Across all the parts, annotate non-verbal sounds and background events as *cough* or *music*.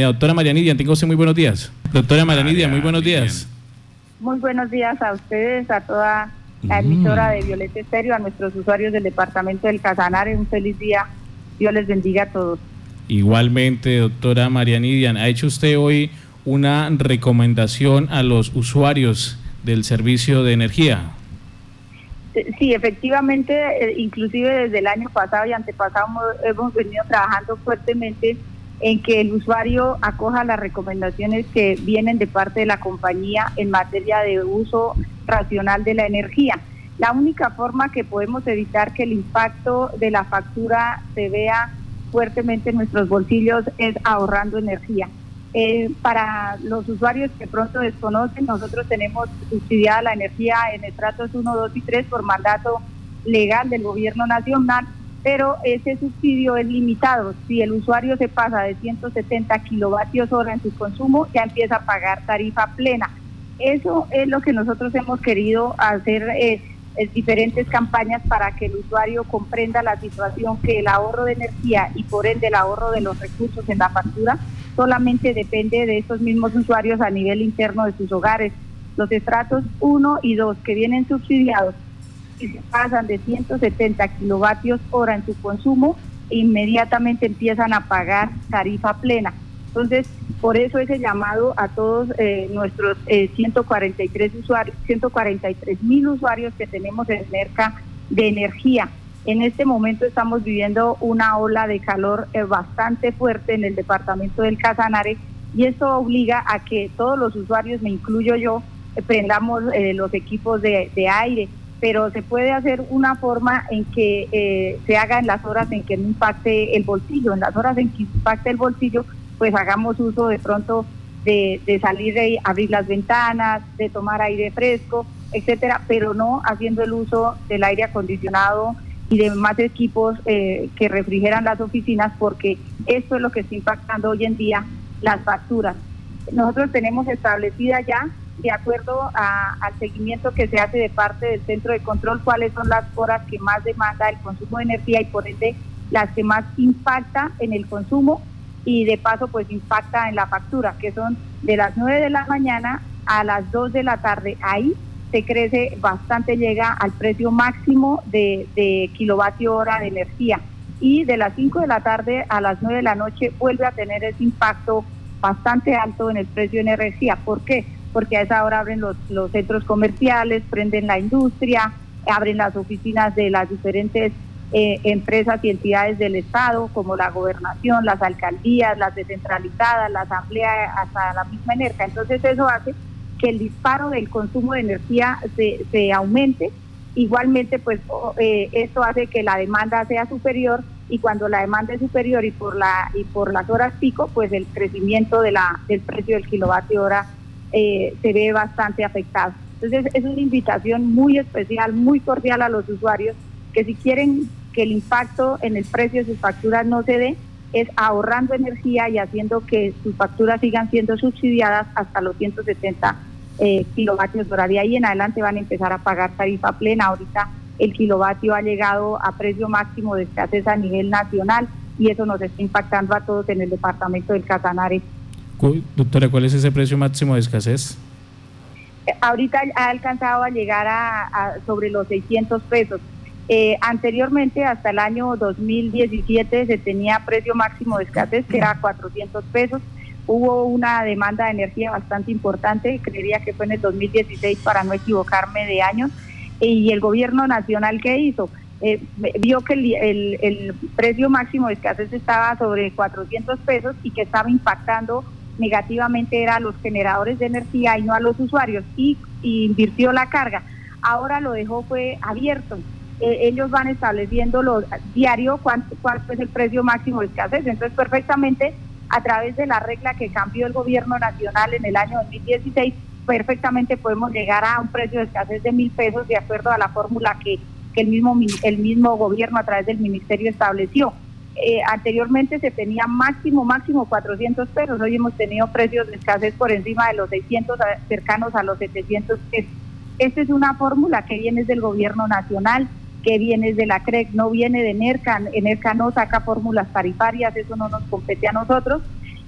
Doctora Marianidia, tengo usted muy buenos días. Doctora Marianidia, muy buenos días. Muy buenos días a ustedes, a toda la emisora de Violeta Estéreo, a nuestros usuarios del departamento del Casanare. Un feliz día. Dios les bendiga a todos. Igualmente, doctora Marianidia, ¿ha hecho usted hoy una recomendación a los usuarios del servicio de energía? Sí, efectivamente, eh, inclusive desde el año pasado y antepasado hemos venido trabajando fuertemente en que el usuario acoja las recomendaciones que vienen de parte de la compañía en materia de uso racional de la energía. La única forma que podemos evitar que el impacto de la factura se vea fuertemente en nuestros bolsillos es ahorrando energía. Eh, para los usuarios que pronto desconocen, nosotros tenemos subsidiada la energía en estratos 1, 2 y 3 por mandato legal del gobierno nacional pero ese subsidio es limitado. Si el usuario se pasa de 170 kilovatios hora en su consumo, ya empieza a pagar tarifa plena. Eso es lo que nosotros hemos querido hacer eh, en diferentes campañas para que el usuario comprenda la situación que el ahorro de energía y por ende el ahorro de los recursos en la factura solamente depende de esos mismos usuarios a nivel interno de sus hogares. Los estratos 1 y 2 que vienen subsidiados y se pasan de 170 kilovatios hora en su consumo, inmediatamente empiezan a pagar tarifa plena. Entonces, por eso ese llamado a todos eh, nuestros 143 eh, usuarios, 143 mil usuarios que tenemos en Merca de energía. En este momento estamos viviendo una ola de calor eh, bastante fuerte en el departamento del Casanare y eso obliga a que todos los usuarios, me incluyo yo, prendamos los equipos de aire pero se puede hacer una forma en que eh, se haga en las horas en que no impacte el bolsillo, en las horas en que impacte el bolsillo, pues hagamos uso de pronto de, salir de abrir las ventanas, de tomar aire fresco, etcétera, pero no haciendo el uso del aire acondicionado y de más equipos eh, que refrigeran las oficinas, porque esto es lo que está impactando hoy en día las facturas. Nosotros tenemos establecida ya de acuerdo al seguimiento que se hace de parte del centro de control, cuáles son las horas que más demanda el consumo de energía y por ende las que más impacta en el consumo y de paso pues impacta en la factura, que son de las 9 de la mañana a las 2 de la tarde. Ahí se crece bastante, llega al precio máximo de, de kilovatio hora de energía y de las 5 de la tarde a las 9 de la noche vuelve a tener ese impacto bastante alto en el precio de energía. ¿Por qué? Porque a esa hora abren los, centros comerciales, prenden la industria, abren las oficinas de las diferentes eh, empresas y entidades del Estado, como la gobernación, las alcaldías, las descentralizadas, la asamblea, hasta la misma energía. Entonces eso hace que el disparo del consumo de energía se, aumente. Igualmente, pues eh, esto hace que la demanda sea superior y cuando la demanda es superior y por la y por las horas pico, pues el crecimiento de la del precio del kilovatio hora eh, se ve bastante afectado. Entonces es una invitación muy especial, muy cordial a los usuarios que si quieren que el impacto en el precio de sus facturas no se dé, es ahorrando energía y haciendo que sus facturas sigan siendo subsidiadas hasta los 170 eh, kilovatios hora. De ahí en adelante van a empezar a pagar tarifa plena. Ahorita el kilovatio ha llegado a precio máximo de escasez a nivel nacional y eso nos está impactando a todos en el departamento del Casanare Doctora, ¿cuál es ese precio máximo de escasez? Ahorita ha alcanzado a llegar a, sobre los 600 pesos. Eh, anteriormente, hasta el año 2017, se tenía precio máximo de escasez, que era 400 pesos. Hubo una demanda de energía bastante importante, creería que fue en el 2016, para no equivocarme de años. Y el gobierno nacional, ¿qué hizo? Eh, vio que el, el precio máximo de escasez estaba sobre 400 pesos y que estaba impactando negativamente era a los generadores de energía y no a los usuarios y, invirtió la carga. Ahora lo dejó fue abierto. Eh, ellos van estableciendo los diario cuánto, cuánto es el precio máximo de escasez. Entonces perfectamente a través de la regla que cambió el gobierno nacional en el año 2016, perfectamente podemos llegar a un precio de escasez de mil pesos de acuerdo a la fórmula que, que el mismo el mismo gobierno a través del ministerio estableció. Eh, anteriormente se tenía máximo, máximo 400 pesos, hoy hemos tenido precios de escasez por encima de los 600, cercanos a los 700 pesos. Esta es una fórmula que viene del gobierno nacional, que viene de la CREC, no viene de NERCA, NERCA no saca fórmulas tarifarias, eso no nos compete a nosotros.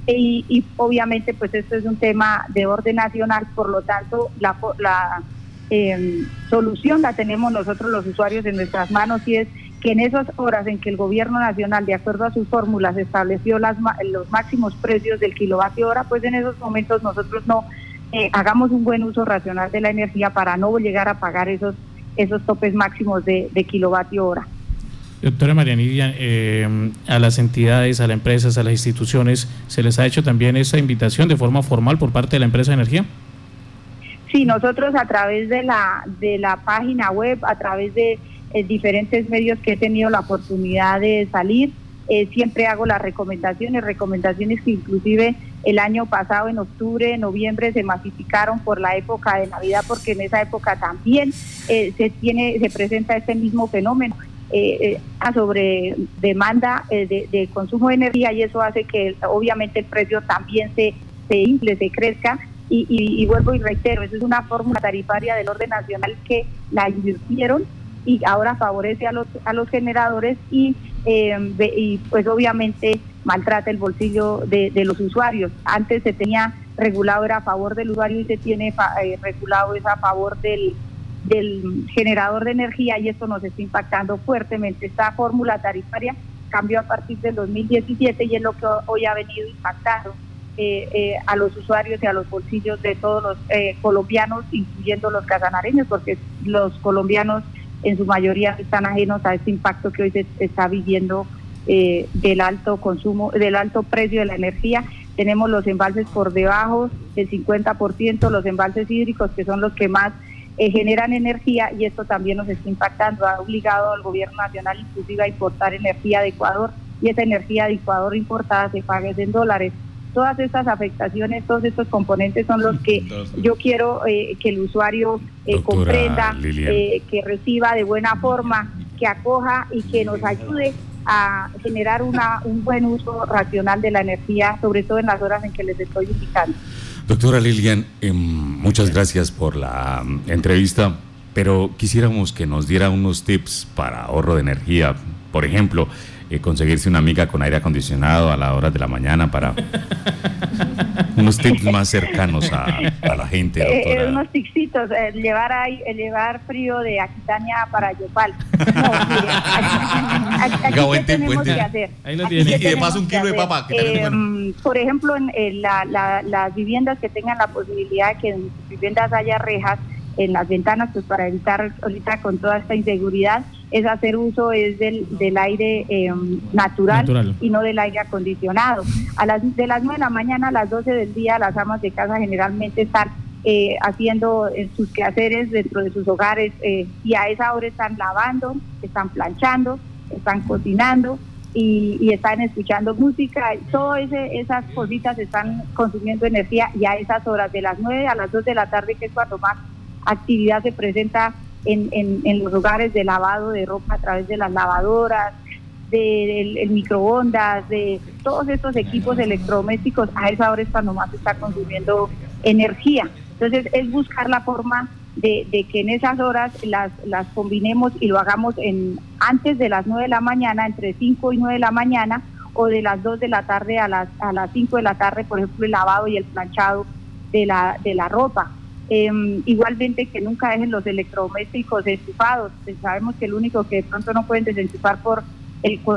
y, obviamente pues esto es un tema de orden nacional, por lo tanto la, la em, solución la tenemos nosotros los usuarios en nuestras manos y es que en esas horas en que el gobierno nacional, de acuerdo a sus fórmulas, estableció las, los máximos precios del kilovatio hora, pues en esos momentos nosotros no eh, hagamos un buen uso racional de la energía para no llegar a pagar esos, esos topes máximos de, de kilovatio hora. Doctora María Nidia, eh, a las entidades, a las empresas, a las instituciones, ¿se les ha hecho también esa invitación de forma formal por parte de la empresa de energía? Sí, nosotros a través de la, de la página web, a través de eh, diferentes medios que he tenido la oportunidad de salir, eh, siempre hago las recomendaciones, recomendaciones que inclusive el año pasado, en octubre, noviembre, se masificaron por la época de Navidad, porque en esa época también se tiene, se presenta este mismo fenómeno eh, eh, sobre demanda eh, de, consumo de energía y eso hace que obviamente el precio también se, se infle, se crezca. Y, vuelvo y reitero, esa es una fórmula tarifaria del orden nacional que la invirtieron y ahora favorece a los, a los generadores y, y pues obviamente maltrata el bolsillo de, los usuarios. Antes se tenía regulado era a favor del usuario y se tiene regulado es a favor del, del generador de energía y esto nos está impactando fuertemente. Esta fórmula tarifaria cambió a partir del 2017 y es lo que hoy ha venido impactando eh, eh, a los usuarios y a los bolsillos de todos los eh, colombianos, incluyendo los casanareños, porque los colombianos en su mayoría están ajenos a este impacto que hoy se está viviendo del alto consumo, del alto precio de la energía. Tenemos los embalses por debajo del 50%, los embalses hídricos que son los que más eh, generan energía y esto también nos está impactando. Ha obligado al gobierno nacional inclusive a importar energía de Ecuador y esa energía de Ecuador importada se paga en dólares. Todas estas afectaciones, todos estos componentes son los que yo quiero eh, que el usuario eh, comprenda, que reciba de buena forma, que acoja y que nos ayude a generar una, un buen uso racional de la energía, sobre todo en las horas en que les estoy indicando. Doctora Lilian, em, muchas gracias por la mm, entrevista, pero quisiéramos que nos diera unos tips para ahorro de energía. Por ejemplo, eh, conseguirse una amiga con aire acondicionado a la hora de la mañana para unos tips más cercanos a, la gente, eh, doctora. Eh, unos tipsitos, llevar, ahí, llevar frío de Aquitania para Yopal. *laughs* No, aquí, tenemos que hacer? Ahí lo tiene. Y de paso un kilo de papa. Mm, por ejemplo, en, las viviendas que tengan la posibilidad de que en sus viviendas haya rejas, en las ventanas, pues para evitar ahorita con toda esta inseguridad, es hacer uso es del, del aire em, natural, y no del aire acondicionado. A las, de las 9 de la mañana a las 12 del día las amas de casa generalmente están eh, haciendo eh, sus quehaceres dentro de sus hogares eh, y a esa hora están lavando, están planchando, están cocinando y, y están escuchando música. Todas esas cositas están consumiendo energía y a esas horas de las 9 a las 2 de la tarde, que es cuando más actividad se presenta en, en, los hogares de lavado de ropa a través de las lavadoras, del de, microondas, de todos estos equipos electrodomésticos, a esa hora es cuando más está consumiendo energía. Entonces es buscar la forma de, de, que en esas horas las, las combinemos y lo hagamos en antes de las 9 de la mañana, entre 5 y 9 de la mañana, o de las 2 de la tarde a las, a las 5 de la tarde, por ejemplo, el lavado y el planchado de la, de la ropa. Em, igualmente que nunca dejen los electrodomésticos enchufados. Pues sabemos que el único que de pronto no pueden desenchufar por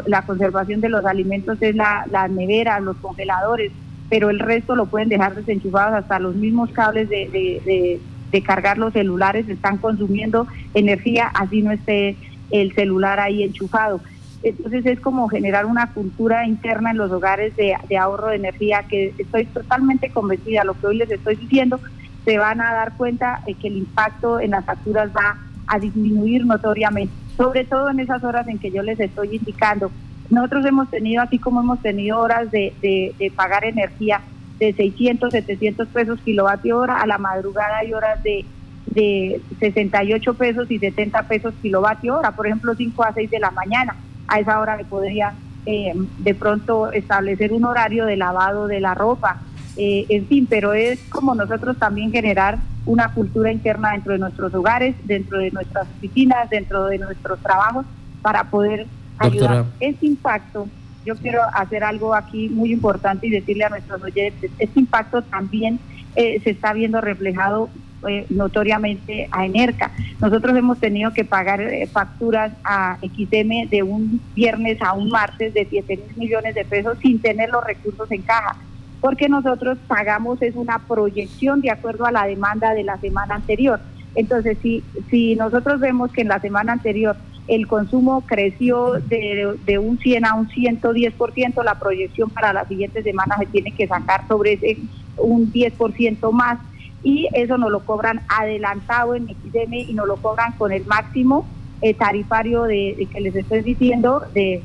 la conservación de los alimentos es la, nevera, los congeladores, pero el resto lo pueden dejar desenchufados hasta los mismos cables de, de cargar los celulares están consumiendo energía, así no esté el celular ahí enchufado. Entonces es como generar una cultura interna en los hogares de, de, ahorro de energía que estoy totalmente convencida, lo que hoy les estoy diciendo, se van a dar cuenta de que el impacto en las facturas va a disminuir notoriamente, sobre todo en esas horas en que yo les estoy indicando. Nosotros hemos tenido, así como hemos tenido horas de, de, pagar energía de 600, 700 pesos kilovatio hora, a la madrugada hay horas de, de 68 pesos y 70 pesos kilovatio hora, por ejemplo 5 a 6 de la mañana. A esa hora me podría eh, de pronto establecer un horario de lavado de la ropa, eh, en fin, pero es como nosotros también generar una cultura interna dentro de nuestros hogares, dentro de nuestras oficinas, dentro de nuestros trabajos, para poder ayudar. Ese impacto yo quiero hacer algo aquí muy importante y decirle a nuestros oyentes, este impacto también eh, se está viendo reflejado eh, notoriamente a Enerca. Nosotros hemos tenido que pagar eh, facturas a XM de un viernes a un martes de 7 mil millones de pesos sin tener los recursos en caja, porque nosotros pagamos es una proyección de acuerdo a la demanda de la semana anterior. Entonces, si, si nosotros vemos que en la semana anterior el consumo creció de, de un 100 a un 110%, la proyección para las siguientes semanas se tiene que sacar sobre ese un 10% más y eso nos lo cobran adelantado en XM y nos lo cobran con el máximo eh, tarifario de, que les estoy diciendo de,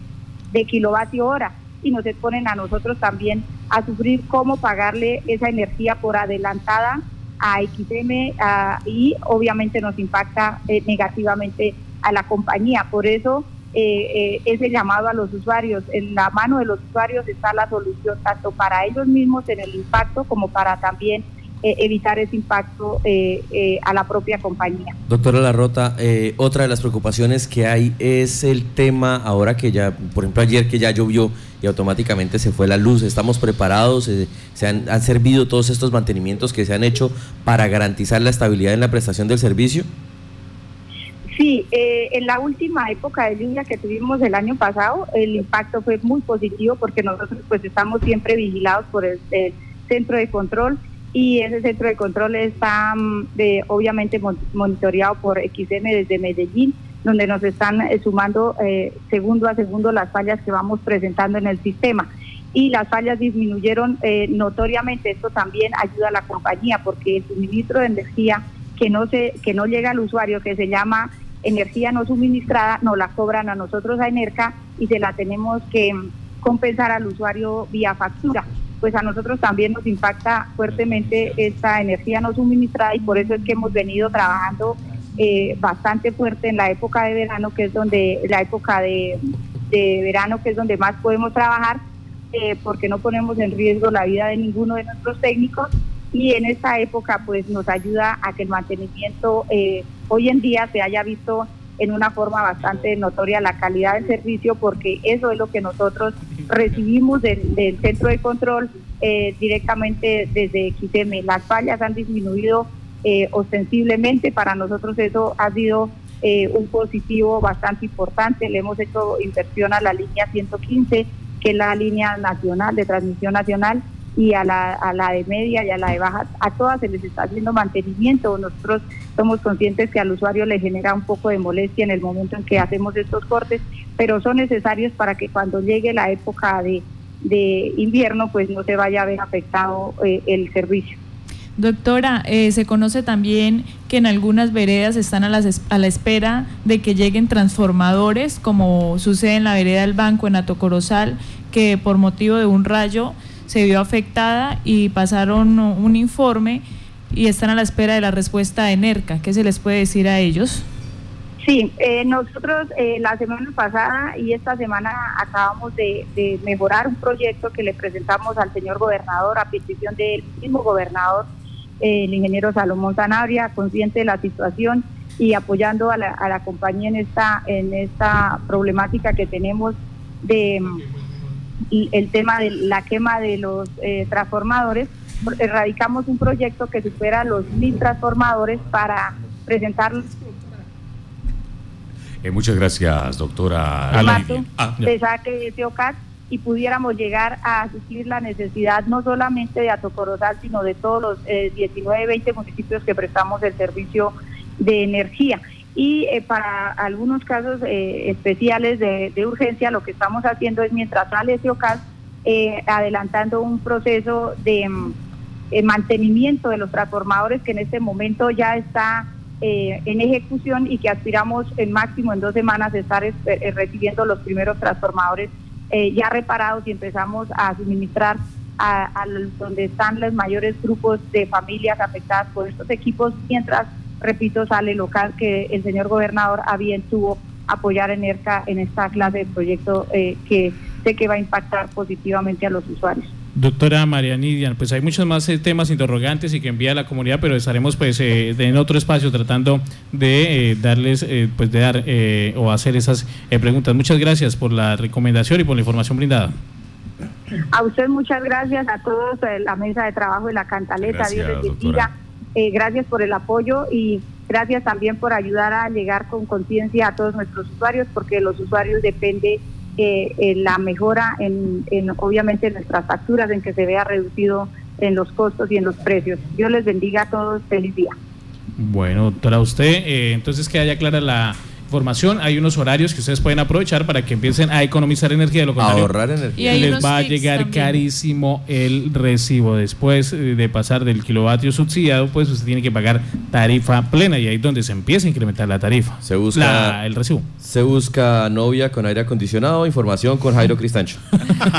de kilovatio hora y nos exponen a nosotros también a sufrir cómo pagarle esa energía por adelantada a XM y obviamente nos impacta eh, negativamente a la compañía. Por eso eh, eh, ese llamado a los usuarios, en la mano de los usuarios está la solución tanto para ellos mismos en el impacto como para también eh, evitar ese impacto a la propia compañía. Doctora Larrota, otra de las preocupaciones que hay es el tema ahora que ya, por ejemplo ayer que ya llovió y automáticamente se fue la luz, ¿estamos preparados? ¿Se han, han servido todos estos mantenimientos que se han hecho para garantizar la estabilidad en la prestación del servicio? Sí, eh, en la última época de lluvia que tuvimos el año pasado, el impacto fue muy positivo porque nosotros pues estamos siempre vigilados por el, centro de control y ese centro de control está mm, obviamente monitoreado por XM desde Medellín, donde nos están eh, sumando eh, segundo a segundo las fallas que vamos presentando en el sistema. Y las fallas disminuyeron notoriamente, esto también ayuda a la compañía porque el suministro de energía que no se que no llega al usuario que se llama energía no suministrada nos la cobran a nosotros a Enerca y se la tenemos que compensar al usuario vía factura. Pues a nosotros también nos impacta fuertemente esta energía no suministrada y por eso es que hemos venido trabajando eh, bastante fuerte en la época de verano, que es donde la época de, verano, que es donde más podemos trabajar, eh, porque no ponemos en riesgo la vida de ninguno de nuestros técnicos. Y en esta época pues nos ayuda a que el mantenimiento eh, hoy en día se haya visto en una forma bastante notoria la calidad del servicio porque eso es lo que nosotros recibimos del, centro de control eh, directamente desde XM. Las fallas han disminuido eh, ostensiblemente, para nosotros eso ha sido un positivo bastante importante. Le hemos hecho inversión a la línea 115, que es la línea nacional de transmisión nacional, y a la, a la de media y a la de baja, a todas se les está haciendo mantenimiento. Nosotros somos conscientes que al usuario le genera un poco de molestia en el momento en que hacemos estos cortes, pero son necesarios para que cuando llegue la época de, de invierno, pues no se vaya a ver afectado eh, el servicio. Doctora, eh, se conoce también que en algunas veredas están a, las, a la espera de que lleguen transformadores, como sucede en la vereda del Banco en Atocorozal, que por motivo de un rayo se vio afectada y pasaron un informe y están a la espera de la respuesta de NERCA. ¿Qué se les puede decir a ellos? Sí, eh, nosotros eh, la semana pasada y esta semana acabamos de, mejorar un proyecto que le presentamos al señor gobernador a petición del mismo gobernador, eh, el ingeniero Salomón Sanabria, consciente de la situación y apoyando a la, a la compañía en esta, en esta problemática que tenemos de el tema de la quema de los eh, transformadores, erradicamos un proyecto que supera los mil transformadores para presentarlos. Eh, muchas gracias, doctora. Ah, de saque de ese OCAT y pudiéramos llegar a suplir la necesidad no solamente de Atocorozal, sino de todos los 19, eh, 20 municipios que prestamos el servicio de energía y eh, para algunos casos eh, especiales de, urgencia lo que estamos haciendo es mientras sale ese OCAS eh, adelantando un proceso de mm, mantenimiento de los transformadores que en este momento ya está en ejecución y que aspiramos en máximo en dos semanas estar recibiendo los primeros transformadores ya reparados y empezamos a suministrar a, a donde están los mayores grupos de familias afectadas por estos equipos mientras repito, sale local que el señor gobernador a bien tuvo apoyar en ERCA en esta clase de proyecto eh, que sé que va a impactar positivamente a los usuarios. Doctora María Nidian, pues hay muchos más eh, temas interrogantes y que envía a la comunidad, pero estaremos pues eh, en otro espacio tratando de eh, darles, pues de dar o hacer esas preguntas. Muchas gracias por la recomendación y por la información brindada. A usted muchas gracias, a todos la mesa de trabajo de la Cantaleta, Dios les bendiga. Gracias por el apoyo y gracias también por ayudar a llegar con conciencia a todos nuestros usuarios, porque los usuarios dependen eh, la mejora en, obviamente en nuestras facturas, en que se vea reducido en los costos y en los precios. Dios les bendiga a todos, feliz día. Bueno, doctora, usted, eh, entonces que haya clara la información, hay unos horarios que ustedes pueden aprovechar para que empiecen a economizar energía, de lo contrario, ahorrar energía. Y les va a llegar carísimo el recibo. Después eh, de pasar del kilovatio subsidiado, pues usted tiene que pagar tarifa plena y ahí es donde se empieza a incrementar la tarifa. Se busca el recibo. Se busca novia con aire acondicionado, información con Jairo Cristancho. *laughs*